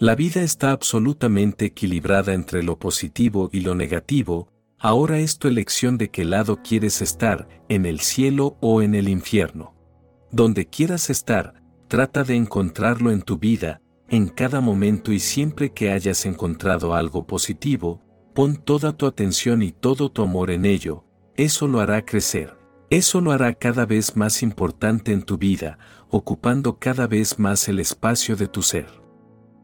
La vida está absolutamente equilibrada entre lo positivo y lo negativo, ahora es tu elección de qué lado quieres estar, en el cielo o en el infierno. Donde quieras estar, trata de encontrarlo en tu vida, en cada momento y siempre que hayas encontrado algo positivo, pon toda tu atención y todo tu amor en ello, eso lo hará crecer. Eso lo hará cada vez más importante en tu vida, ocupando cada vez más el espacio de tu ser.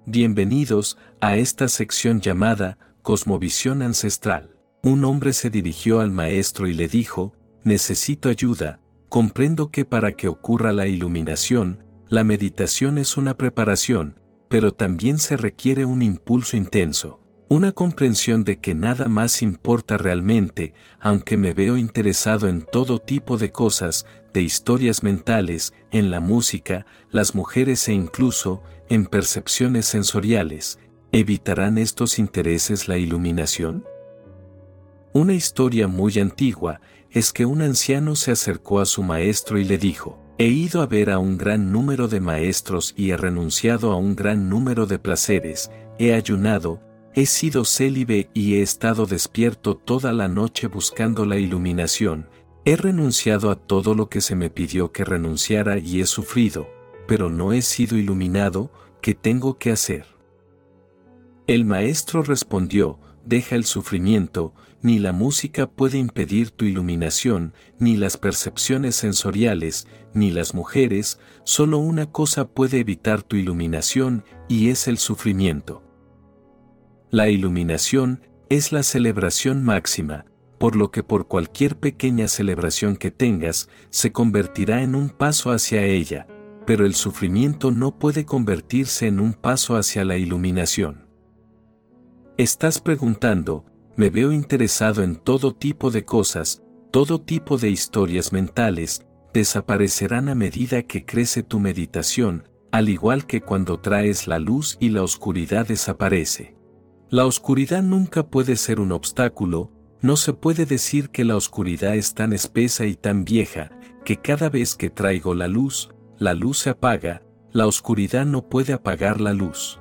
Bienvenidos a esta sección llamada Cosmovisión Ancestral. Un hombre se dirigió al maestro y le dijo, necesito ayuda, comprendo que para que ocurra la iluminación, la meditación es una preparación, pero también se requiere un impulso intenso, una comprensión de que nada más importa realmente, aunque me veo interesado en todo tipo de cosas, de historias mentales, en la música, las mujeres e incluso, en percepciones sensoriales, ¿evitarán estos intereses la iluminación? Una historia muy antigua es que un anciano se acercó a su maestro y le dijo, He ido a ver a un gran número de maestros y he renunciado a un gran número de placeres, he ayunado, he sido célibe y he estado despierto toda la noche buscando la iluminación, he renunciado a todo lo que se me pidió que renunciara y he sufrido, pero no he sido iluminado, ¿qué tengo que hacer? El maestro respondió, deja el sufrimiento, ni la música puede impedir tu iluminación, ni las percepciones sensoriales, ni las mujeres, solo una cosa puede evitar tu iluminación, y es el sufrimiento. La iluminación es la celebración máxima, por lo que por cualquier pequeña celebración que tengas, se convertirá en un paso hacia ella, pero el sufrimiento no puede convertirse en un paso hacia la iluminación. Estás preguntando, me veo interesado en todo tipo de cosas, todo tipo de historias mentales, desaparecerán a medida que crece tu meditación, al igual que cuando traes la luz y la oscuridad desaparece. La oscuridad nunca puede ser un obstáculo, no se puede decir que la oscuridad es tan espesa y tan vieja, que cada vez que traigo la luz, la luz se apaga, la oscuridad no puede apagar la luz.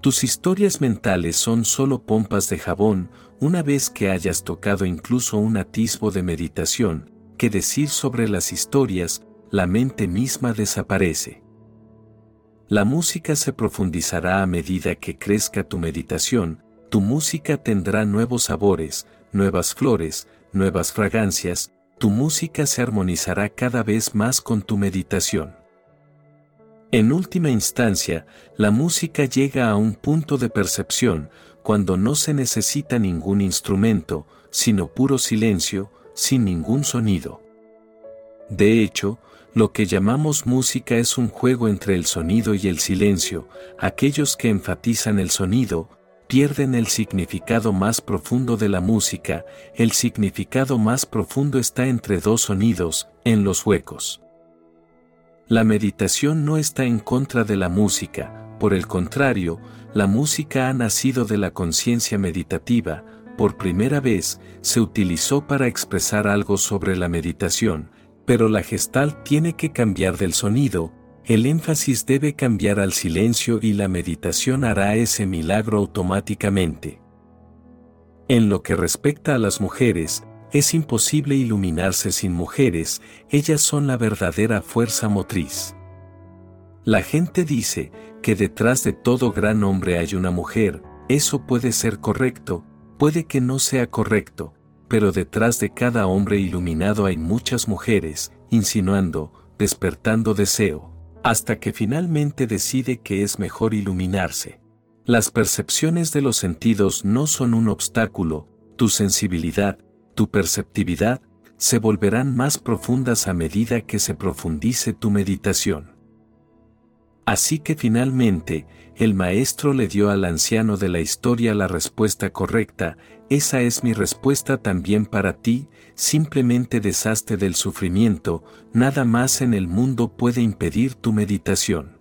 Tus historias mentales son solo pompas de jabón, una vez que hayas tocado incluso un atisbo de meditación, que decir sobre las historias, la mente misma desaparece. La música se profundizará a medida que crezca tu meditación, tu música tendrá nuevos sabores, nuevas flores, nuevas fragancias, tu música se armonizará cada vez más con tu meditación. En última instancia, la música llega a un punto de percepción cuando no se necesita ningún instrumento, sino puro silencio, sin ningún sonido. De hecho, lo que llamamos música es un juego entre el sonido y el silencio, aquellos que enfatizan el sonido, pierden el significado más profundo de la música, el significado más profundo está entre dos sonidos, en los huecos. La meditación no está en contra de la música, por el contrario, la música ha nacido de la conciencia meditativa, por primera vez, se utilizó para expresar algo sobre la meditación, pero la gestal tiene que cambiar del sonido, el énfasis debe cambiar al silencio y la meditación hará ese milagro automáticamente. En lo que respecta a las mujeres, es imposible iluminarse sin mujeres, ellas son la verdadera fuerza motriz. La gente dice que detrás de todo gran hombre hay una mujer, eso puede ser correcto, puede que no sea correcto, pero detrás de cada hombre iluminado hay muchas mujeres, insinuando, despertando deseo, hasta que finalmente decide que es mejor iluminarse. Las percepciones de los sentidos no son un obstáculo, tu sensibilidad, tu perceptividad, se volverán más profundas a medida que se profundice tu meditación. Así que finalmente, el maestro le dio al anciano de la historia la respuesta correcta, esa es mi respuesta también para ti, simplemente deshazte del sufrimiento, nada más en el mundo puede impedir tu meditación.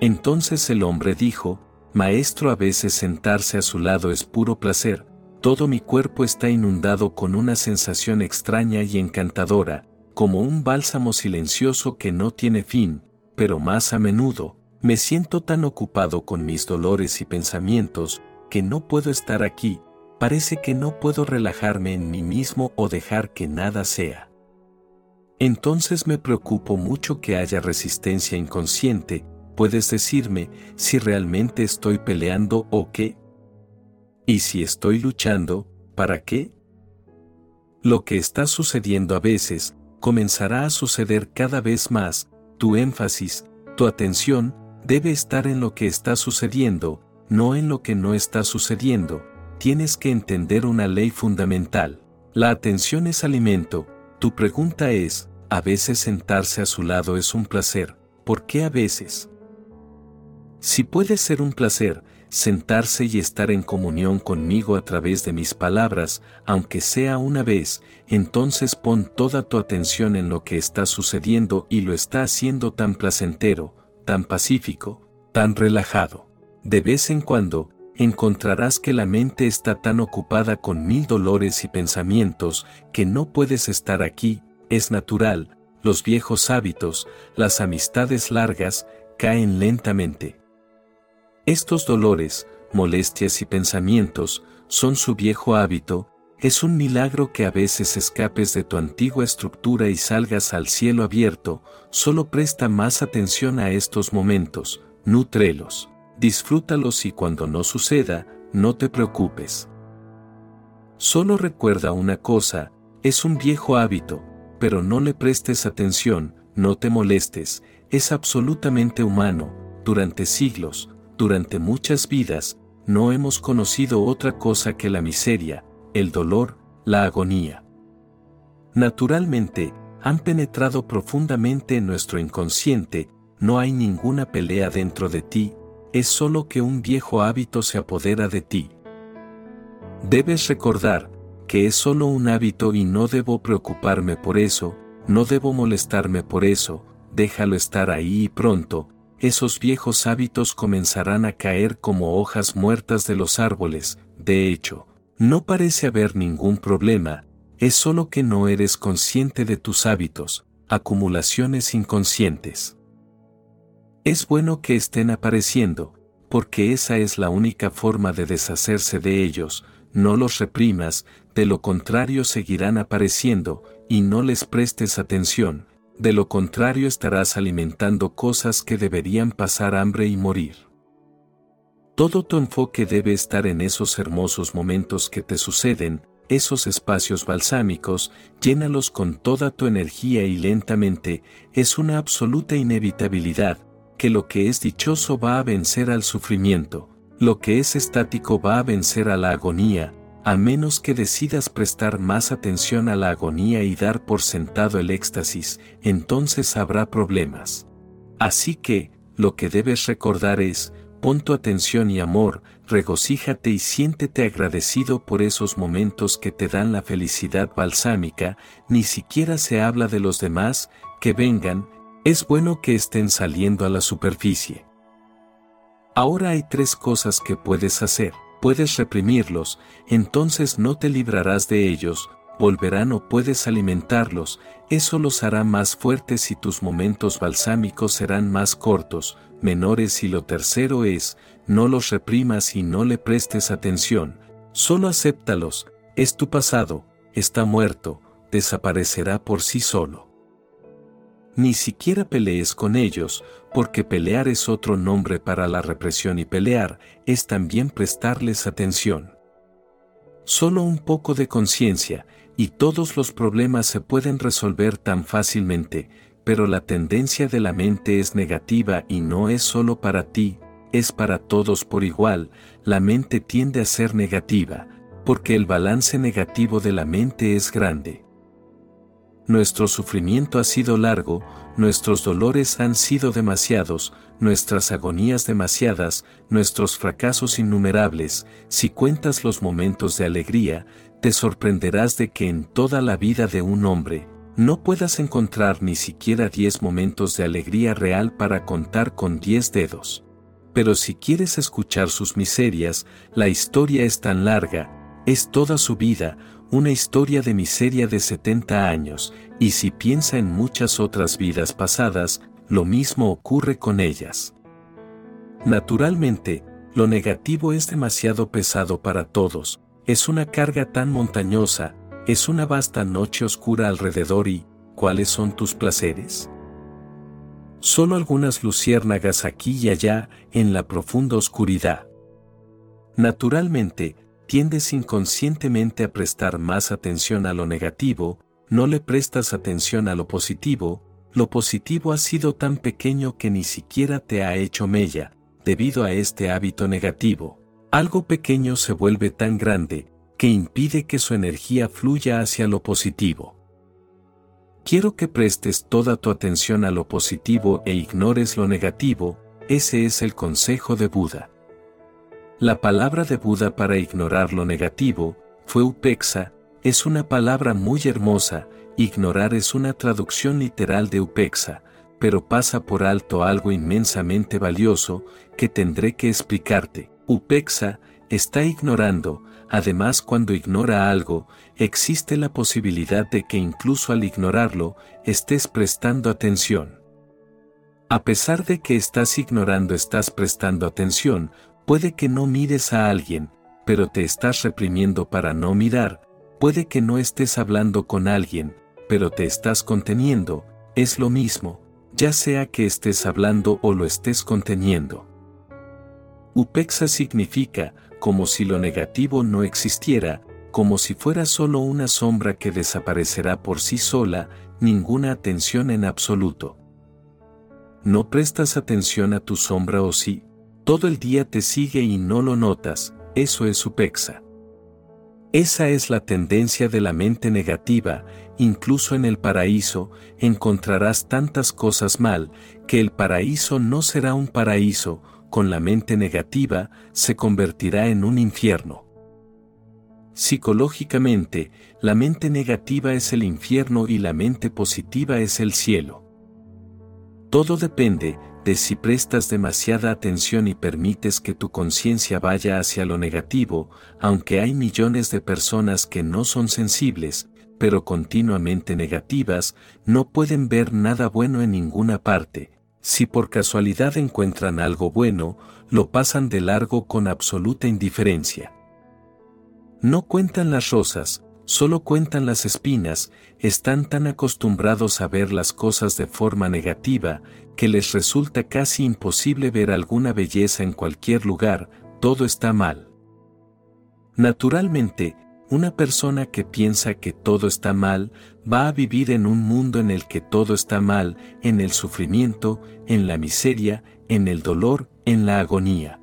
Entonces el hombre dijo, Maestro a veces sentarse a su lado es puro placer, todo mi cuerpo está inundado con una sensación extraña y encantadora, como un bálsamo silencioso que no tiene fin, pero más a menudo, Me siento tan ocupado con mis dolores y pensamientos que no puedo estar aquí, parece que no puedo relajarme en mí mismo o dejar que nada sea. Entonces me preocupo mucho que haya resistencia inconsciente, puedes decirme si realmente estoy peleando o qué. Y si estoy luchando, ¿para qué? Lo que está sucediendo a veces, comenzará a suceder cada vez más, tu énfasis, tu atención, debe estar en lo que está sucediendo, no en lo que no está sucediendo. Tienes que entender una ley fundamental. La atención es alimento. Tu pregunta es, ¿a veces sentarse a su lado es un placer? ¿Por qué a veces? Si puede ser un placer, sentarse y estar en comunión conmigo a través de mis palabras, aunque sea una vez, entonces pon toda tu atención en lo que está sucediendo y lo está haciendo tan placentero, tan pacífico, tan relajado. De vez en cuando, encontrarás que la mente está tan ocupada con mil dolores y pensamientos que no puedes estar aquí, es natural, los viejos hábitos, las amistades largas, caen lentamente. Estos dolores, molestias y pensamientos son su viejo hábito, es un milagro que a veces escapes de tu antigua estructura y salgas al cielo abierto, solo presta más atención a estos momentos, nútrelos, disfrútalos y cuando no suceda, no te preocupes. Solo recuerda una cosa, es un viejo hábito, pero no le prestes atención, no te molestes, es absolutamente humano, durante siglos, durante muchas vidas, no hemos conocido otra cosa que la miseria, el dolor, la agonía. Naturalmente, han penetrado profundamente en nuestro inconsciente, no hay ninguna pelea dentro de ti, es solo que un viejo hábito se apodera de ti. Debes recordar, que es solo un hábito y no debo preocuparme por eso, no debo molestarme por eso, déjalo estar ahí y pronto, esos viejos hábitos comenzarán a caer como hojas muertas de los árboles, de hecho, no parece haber ningún problema, es solo que no eres consciente de tus hábitos, acumulaciones inconscientes. Es bueno que estén apareciendo, porque esa es la única forma de deshacerse de ellos, no los reprimas, de lo contrario seguirán apareciendo, y no les prestes atención, de lo contrario estarás alimentando cosas que deberían pasar hambre y morir. Todo tu enfoque debe estar en esos hermosos momentos que te suceden, esos espacios balsámicos, llénalos con toda tu energía y lentamente, es una absoluta inevitabilidad, que lo que es dichoso va a vencer al sufrimiento, lo que es estático va a vencer a la agonía, a menos que decidas prestar más atención a la agonía y dar por sentado el éxtasis, entonces habrá problemas. Así que, lo que debes recordar es, pon tu atención y amor, regocíjate y siéntete agradecido por esos momentos que te dan la felicidad balsámica, ni siquiera se habla de los demás, que vengan, es bueno que estén saliendo a la superficie. Ahora hay tres cosas que puedes hacer. Puedes reprimirlos, entonces no te librarás de ellos, volverán o puedes alimentarlos, eso los hará más fuertes y tus momentos balsámicos serán más cortos, menores y lo tercero es, no los reprimas y no le prestes atención, solo acéptalos, es tu pasado, está muerto, desaparecerá por sí solo. Ni siquiera pelees con ellos, porque pelear es otro nombre para la represión y pelear es también prestarles atención. Solo un poco de conciencia, y todos los problemas se pueden resolver tan fácilmente, pero la tendencia de la mente es negativa y no es solo para ti, es para todos por igual, la mente tiende a ser negativa, porque el balance negativo de la mente es grande. Nuestro sufrimiento ha sido largo, nuestros dolores han sido demasiados, nuestras agonías demasiadas, nuestros fracasos innumerables, si cuentas los momentos de alegría, te sorprenderás de que en toda la vida de un hombre, no puedas encontrar ni siquiera diez momentos de alegría real para contar con diez dedos. Pero si quieres escuchar sus miserias, la historia es tan larga, es toda su vida, una historia de miseria de 70 años, y si piensa en muchas otras vidas pasadas, lo mismo ocurre con ellas. Naturalmente, lo negativo es demasiado pesado para todos, es una carga tan montañosa, es una vasta noche oscura alrededor y, ¿cuáles son tus placeres? Solo algunas luciérnagas aquí y allá, en la profunda oscuridad. Naturalmente, tiendes inconscientemente a prestar más atención a lo negativo, no le prestas atención a lo positivo, lo positivo ha sido tan pequeño que ni siquiera te ha hecho mella, debido a este hábito negativo. Algo pequeño se vuelve tan grande, que impide que su energía fluya hacia lo positivo. Quiero que prestes toda tu atención a lo positivo e ignores lo negativo, ese es el consejo de Buda. La palabra de Buda para ignorar lo negativo, fue upexa, es una palabra muy hermosa, ignorar es una traducción literal de upexa, pero pasa por alto algo inmensamente valioso que tendré que explicarte. Upexa está ignorando, además cuando ignora algo, existe la posibilidad de que incluso al ignorarlo, estés prestando atención. A pesar de que estás ignorando estás prestando atención, Puede que no mires a alguien, pero te estás reprimiendo para no mirar, puede que no estés hablando con alguien, pero te estás conteniendo, es lo mismo, ya sea que estés hablando o lo estés conteniendo. Upexa significa, como si lo negativo no existiera, como si fuera solo una sombra que desaparecerá por sí sola, ninguna atención en absoluto. No prestas atención a tu sombra o sí, todo el día te sigue y no lo notas, eso es su pexa. Esa es la tendencia de la mente negativa, incluso en el paraíso, encontrarás tantas cosas mal, que el paraíso no será un paraíso, con la mente negativa, se convertirá en un infierno. Psicológicamente, la mente negativa es el infierno y la mente positiva es el cielo. Todo depende, de si prestas demasiada atención y permites que tu conciencia vaya hacia lo negativo, aunque hay millones de personas que no son sensibles, pero continuamente negativas, no pueden ver nada bueno en ninguna parte. Si por casualidad encuentran algo bueno, lo pasan de largo con absoluta indiferencia. No cuentan las rosas, solo cuentan las espinas, están tan acostumbrados a ver las cosas de forma negativa, que les resulta casi imposible ver alguna belleza en cualquier lugar, todo está mal. Naturalmente, una persona que piensa que todo está mal, va a vivir en un mundo en el que todo está mal, en el sufrimiento, en la miseria, en el dolor, en la agonía.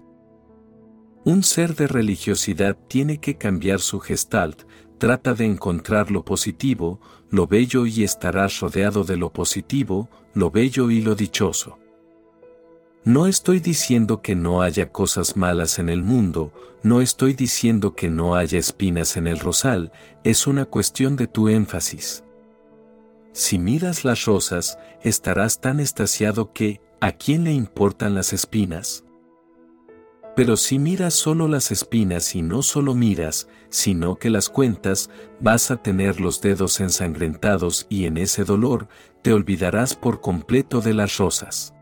Un ser de religiosidad tiene que cambiar su gestalt, trata de encontrar lo positivo, lo bello y estarás rodeado de lo positivo, lo bello y lo dichoso. No estoy diciendo que no haya cosas malas en el mundo, no estoy diciendo que no haya espinas en el rosal, es una cuestión de tu énfasis. Si miras las rosas, estarás tan estasiado que, ¿a quién le importan las espinas? Pero si miras solo las espinas y no solo miras, sino que las cuentas, vas a tener los dedos ensangrentados y en ese dolor, te olvidarás por completo de las rosas.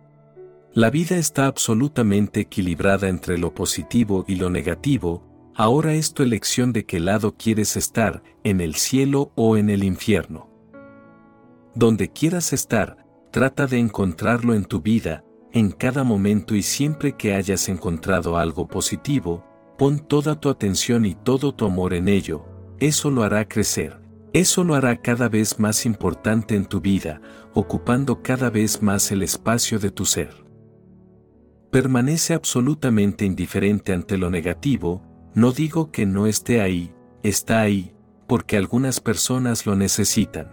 La vida está absolutamente equilibrada entre lo positivo y lo negativo, ahora es tu elección de qué lado quieres estar, en el cielo o en el infierno. Donde quieras estar, trata de encontrarlo en tu vida, en cada momento y siempre que hayas encontrado algo positivo, pon toda tu atención y todo tu amor en ello, eso lo hará crecer, eso lo hará cada vez más importante en tu vida, ocupando cada vez más el espacio de tu ser. Permanece absolutamente indiferente ante lo negativo, no digo que no esté ahí, está ahí, porque algunas personas lo necesitan.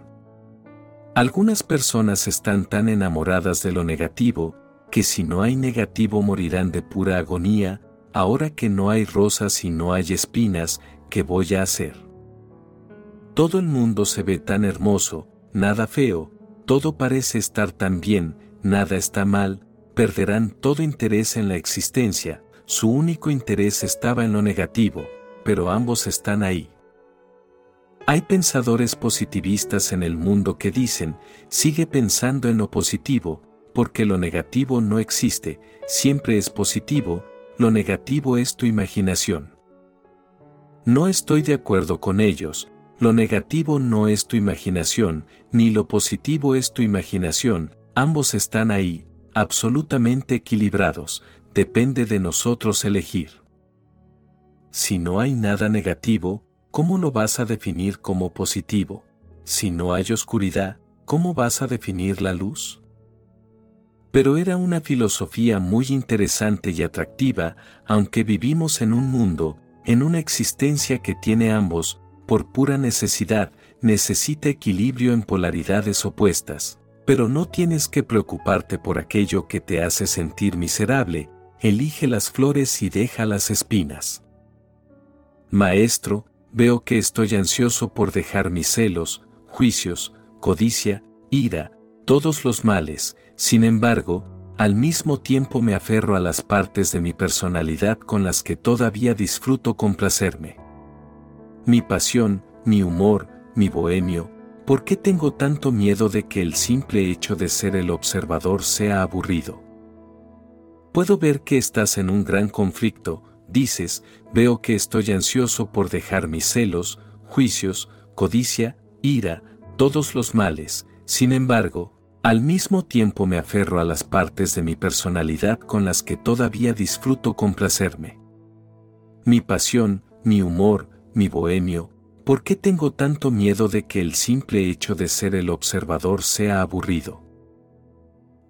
Algunas personas están tan enamoradas de lo negativo, que si no hay negativo morirán de pura agonía, ahora que no hay rosas y no hay espinas, ¿qué voy a hacer? Todo el mundo se ve tan hermoso, nada feo, todo parece estar tan bien, nada está mal, perderán todo interés en la existencia, su único interés estaba en lo negativo, pero ambos están ahí. Hay pensadores positivistas en el mundo que dicen, sigue pensando en lo positivo, porque lo negativo no existe, siempre es positivo, lo negativo es tu imaginación. No estoy de acuerdo con ellos, lo negativo no es tu imaginación, ni lo positivo es tu imaginación, ambos están ahí, absolutamente equilibrados, depende de nosotros elegir. Si no hay nada negativo, ¿cómo lo vas a definir como positivo? Si no hay oscuridad, ¿cómo vas a definir la luz? Pero era una filosofía muy interesante y atractiva, aunque vivimos en un mundo, en una existencia que tiene ambos, por pura necesidad, necesita equilibrio en polaridades opuestas. Pero no tienes que preocuparte por aquello que te hace sentir miserable, elige las flores y deja las espinas. Maestro, veo que estoy ansioso por dejar mis celos, juicios, codicia, ira, todos los males, sin embargo, al mismo tiempo me aferro a las partes de mi personalidad con las que todavía disfruto complacerme. Mi pasión, mi humor, mi bohemio, ¿por qué tengo tanto miedo de que el simple hecho de ser el observador sea aburrido? Puedo ver que estás en un gran conflicto, dices, veo que estoy ansioso por dejar mis celos, juicios, codicia, ira, todos los males, sin embargo, al mismo tiempo me aferro a las partes de mi personalidad con las que todavía disfruto complacerme. Mi pasión, mi humor, mi bohemio, ¿por qué tengo tanto miedo de que el simple hecho de ser el observador sea aburrido?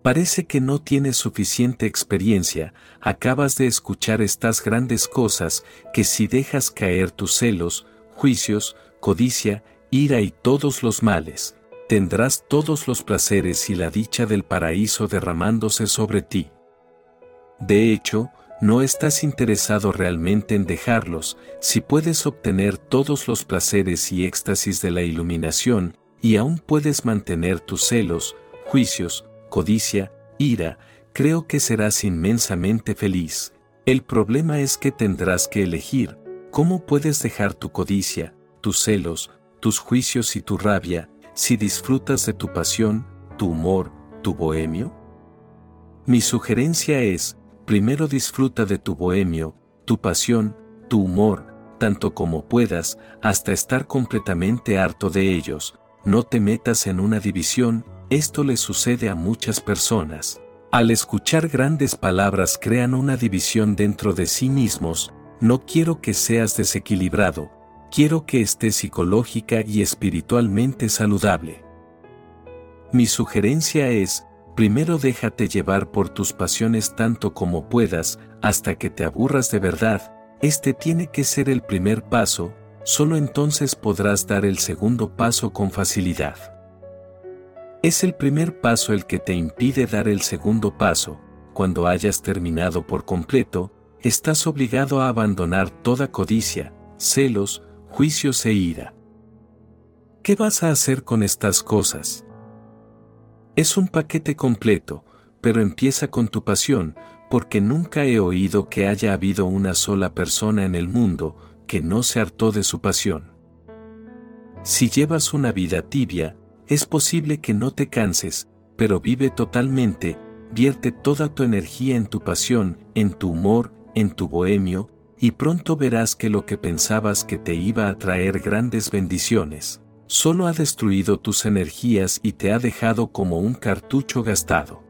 Parece que no tienes suficiente experiencia, acabas de escuchar estas grandes cosas que si dejas caer tus celos, juicios, codicia, ira y todos los males, tendrás todos los placeres y la dicha del paraíso derramándose sobre ti. De hecho, no estás interesado realmente en dejarlos, si puedes obtener todos los placeres y éxtasis de la iluminación, y aún puedes mantener tus celos, juicios, codicia, ira, creo que serás inmensamente feliz. El problema es que tendrás que elegir cómo puedes dejar tu codicia, tus celos, tus juicios y tu rabia, si disfrutas de tu pasión, tu humor, tu bohemio. Mi sugerencia es, primero disfruta de tu bohemio, tu pasión, tu humor, tanto como puedas, hasta estar completamente harto de ellos, no te metas en una división, esto le sucede a muchas personas. Al escuchar grandes palabras crean una división dentro de sí mismos, no quiero que seas desequilibrado, quiero que estés psicológica y espiritualmente saludable. Mi sugerencia es, primero déjate llevar por tus pasiones tanto como puedas, hasta que te aburras de verdad, este tiene que ser el primer paso, solo entonces podrás dar el segundo paso con facilidad. Es el primer paso el que te impide dar el segundo paso, cuando hayas terminado por completo, estás obligado a abandonar toda codicia, celos, juicios e ira. ¿Qué vas a hacer con estas cosas? Es un paquete completo, pero empieza con tu pasión, porque nunca he oído que haya habido una sola persona en el mundo que no se hartó de su pasión. Si llevas una vida tibia, es posible que no te canses, pero vive totalmente, vierte toda tu energía en tu pasión, en tu humor, en tu bohemio, y pronto verás que lo que pensabas que te iba a traer grandes bendiciones, solo ha destruido tus energías y te ha dejado como un cartucho gastado.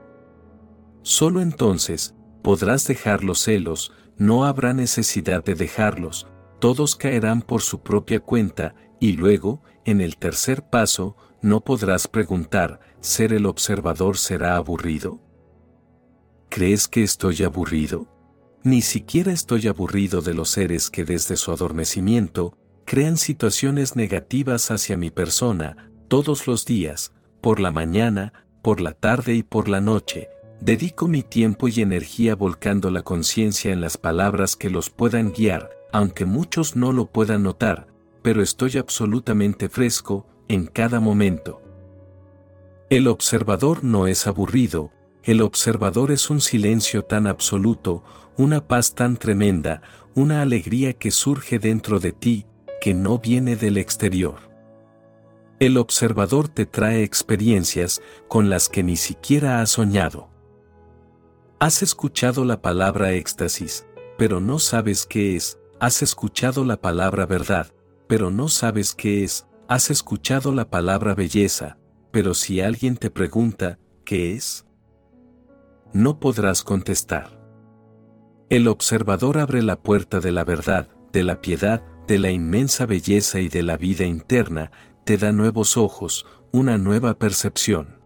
Solo entonces, podrás dejar los celos, no habrá necesidad de dejarlos, todos caerán por su propia cuenta, y luego, en el tercer paso, no podrás preguntar, ¿ser el observador será aburrido? ¿Crees que estoy aburrido? Ni siquiera estoy aburrido de los seres que desde su adormecimiento, crean situaciones negativas hacia mi persona, todos los días, por la mañana, por la tarde y por la noche, dedico mi tiempo y energía volcando la conciencia en las palabras que los puedan guiar, aunque muchos no lo puedan notar, pero estoy absolutamente fresco, en cada momento. El observador no es aburrido, el observador es un silencio tan absoluto, una paz tan tremenda, una alegría que surge dentro de ti, que no viene del exterior. El observador te trae experiencias con las que ni siquiera has soñado. Has escuchado la palabra éxtasis, pero no sabes qué es, has escuchado la palabra verdad, pero no sabes qué es, has escuchado la palabra belleza, pero si alguien te pregunta, ¿qué es? No podrás contestar. El observador abre la puerta de la verdad, de la piedad, de la inmensa belleza y de la vida interna, te da nuevos ojos, una nueva percepción.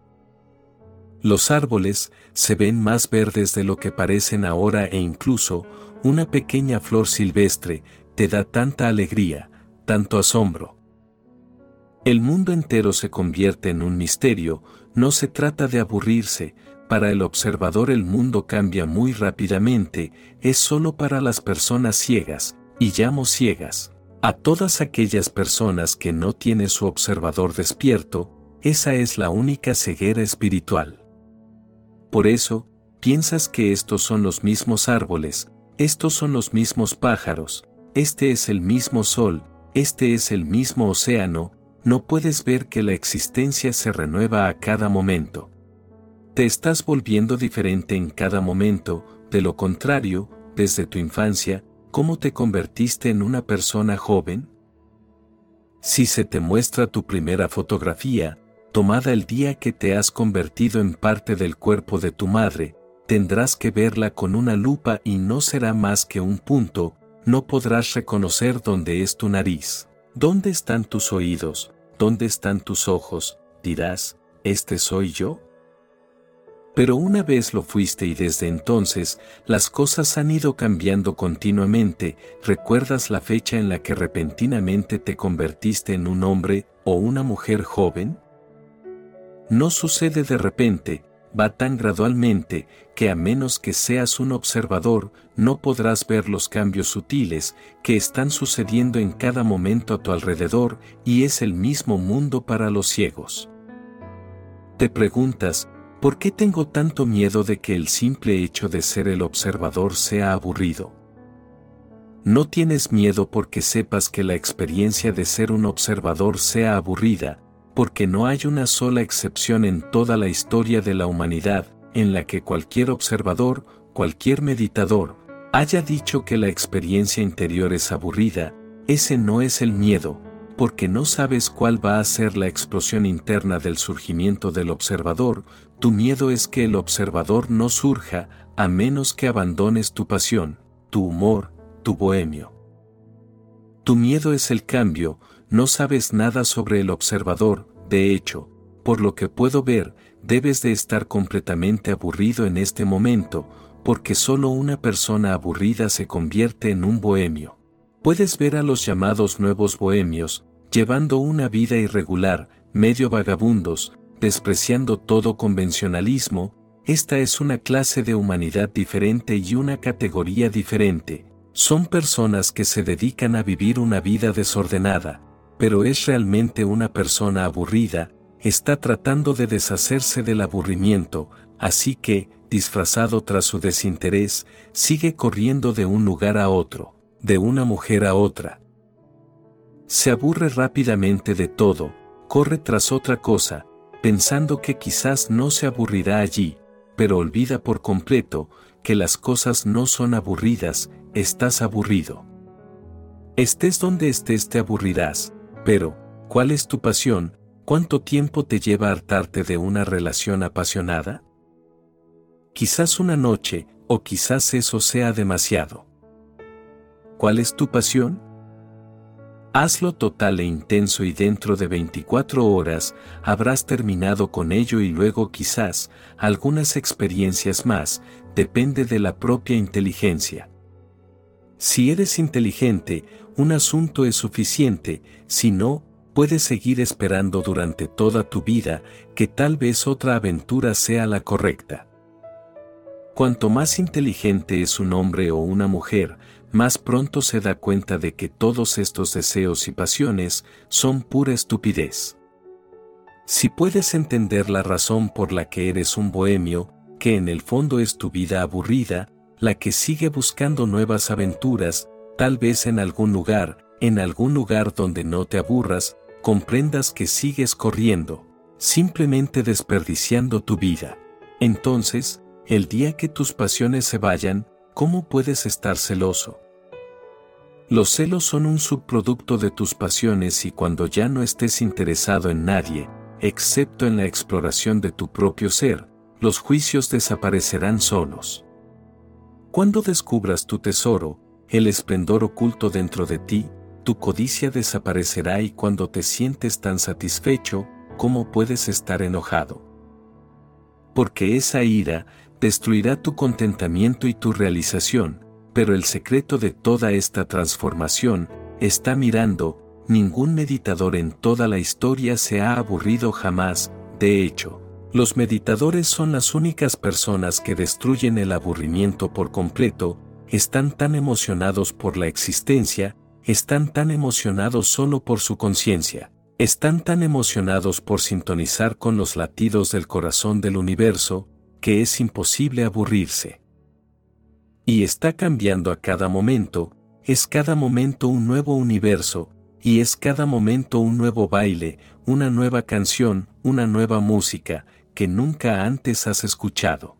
Los árboles se ven más verdes de lo que parecen ahora e incluso una pequeña flor silvestre te da tanta alegría, tanto asombro. El mundo entero se convierte en un misterio, no se trata de aburrirse, para el observador el mundo cambia muy rápidamente, es solo para las personas ciegas, y llamo ciegas. A todas aquellas personas que no tienen su observador despierto, esa es la única ceguera espiritual. Por eso, piensas que estos son los mismos árboles, estos son los mismos pájaros, este es el mismo sol, este es el mismo océano, no puedes ver que la existencia se renueva a cada momento. Te estás volviendo diferente en cada momento, de lo contrario, desde tu infancia, ¿Cómo te convertiste en una persona joven? Si se te muestra tu primera fotografía, tomada el día que te has convertido en parte del cuerpo de tu madre, tendrás que verla con una lupa y no será más que un punto, no podrás reconocer dónde es tu nariz, dónde están tus oídos, dónde están tus ojos, dirás, ¿este soy yo? Pero una vez lo fuiste y desde entonces, las cosas han ido cambiando continuamente, ¿recuerdas la fecha en la que repentinamente te convertiste en un hombre o una mujer joven? No sucede de repente, va tan gradualmente, que a menos que seas un observador, no podrás ver los cambios sutiles que están sucediendo en cada momento a tu alrededor y es el mismo mundo para los ciegos. Te preguntas, ¿Por qué tengo tanto miedo de que el simple hecho de ser el observador sea aburrido? No tienes miedo porque sepas que la experiencia de ser un observador sea aburrida, porque no hay una sola excepción en toda la historia de la humanidad en la que cualquier observador, cualquier meditador, haya dicho que la experiencia interior es aburrida, ese no es el miedo, porque no sabes cuál va a ser la explosión interna del surgimiento del observador, tu miedo es que el observador no surja, a menos que abandones tu pasión, tu humor, tu bohemio. Tu miedo es el cambio, no sabes nada sobre el observador, de hecho, por lo que puedo ver, debes de estar completamente aburrido en este momento, porque solo una persona aburrida se convierte en un bohemio. Puedes ver a los llamados nuevos bohemios, llevando una vida irregular, medio vagabundos, despreciando todo convencionalismo, esta es una clase de humanidad diferente y una categoría diferente. Son personas que se dedican a vivir una vida desordenada, pero es realmente una persona aburrida, está tratando de deshacerse del aburrimiento, así que, disfrazado tras su desinterés, sigue corriendo de un lugar a otro, de una mujer a otra. Se aburre rápidamente de todo, corre tras otra cosa, pensando que quizás no se aburrirá allí, pero olvida por completo que las cosas no son aburridas, estás aburrido. Estés donde estés te aburrirás, pero, ¿cuál es tu pasión? ¿Cuánto tiempo te lleva a hartarte de una relación apasionada? Quizás una noche, o quizás eso sea demasiado. ¿Cuál es tu pasión? Hazlo total e intenso y dentro de 24 horas habrás terminado con ello y luego quizás algunas experiencias más, depende de la propia inteligencia. Si eres inteligente, un asunto es suficiente, si no, puedes seguir esperando durante toda tu vida que tal vez otra aventura sea la correcta. Cuanto más inteligente es un hombre o una mujer, más pronto se da cuenta de que todos estos deseos y pasiones son pura estupidez. Si puedes entender la razón por la que eres un bohemio, que en el fondo es tu vida aburrida, la que sigue buscando nuevas aventuras, tal vez en algún lugar, en algún lugar donde no te aburras, comprendas que sigues corriendo, simplemente desperdiciando tu vida. Entonces, el día que tus pasiones se vayan, ¿cómo puedes estar celoso? Los celos son un subproducto de tus pasiones y cuando ya no estés interesado en nadie, excepto en la exploración de tu propio ser, los juicios desaparecerán solos. Cuando descubras tu tesoro, el esplendor oculto dentro de ti, tu codicia desaparecerá y cuando te sientes tan satisfecho, ¿cómo puedes estar enojado? Porque esa ira destruirá tu contentamiento y tu realización, pero el secreto de toda esta transformación está mirando, ningún meditador en toda la historia se ha aburrido jamás, de hecho, los meditadores son las únicas personas que destruyen el aburrimiento por completo, están tan emocionados por la existencia, están tan emocionados solo por su conciencia, están tan emocionados por sintonizar con los latidos del corazón del universo, que es imposible aburrirse. Y está cambiando a cada momento, es cada momento un nuevo universo, y es cada momento un nuevo baile, una nueva canción, una nueva música, que nunca antes has escuchado.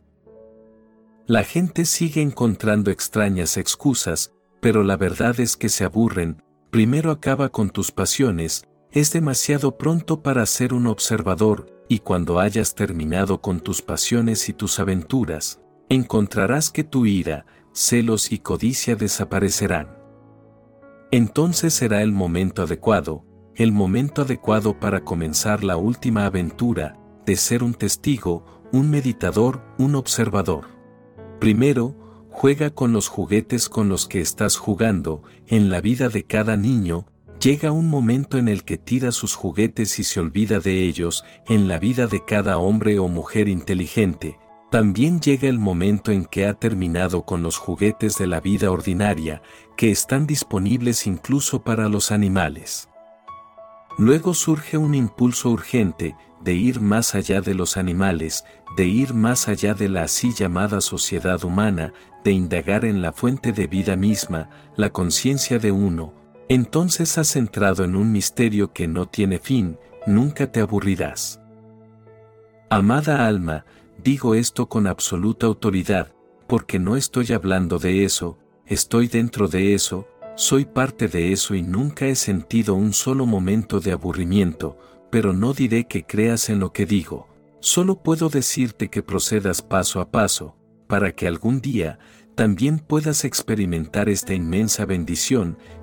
La gente sigue encontrando extrañas excusas, pero la verdad es que se aburren, primero acaba con tus pasiones, es demasiado pronto para ser un observador, y cuando hayas terminado con tus pasiones y tus aventuras, encontrarás que tu ira, celos y codicia desaparecerán. Entonces será el momento adecuado, el momento adecuado para comenzar la última aventura, de ser un testigo, un meditador, un observador. Primero, juega con los juguetes con los que estás jugando, en la vida de cada niño, Llega un momento en el que tira sus juguetes y se olvida de ellos, en la vida de cada hombre o mujer inteligente. También llega el momento en que ha terminado con los juguetes de la vida ordinaria, que están disponibles incluso para los animales. Luego surge un impulso urgente, de ir más allá de los animales, de ir más allá de la así llamada sociedad humana, de indagar en la fuente de vida misma, la conciencia de uno, entonces has entrado en un misterio que no tiene fin, nunca te aburrirás. Amada alma, digo esto con absoluta autoridad, porque no estoy hablando de eso, estoy dentro de eso, soy parte de eso y nunca he sentido un solo momento de aburrimiento, pero no diré que creas en lo que digo, solo puedo decirte que procedas paso a paso, para que algún día, también puedas experimentar esta inmensa bendición,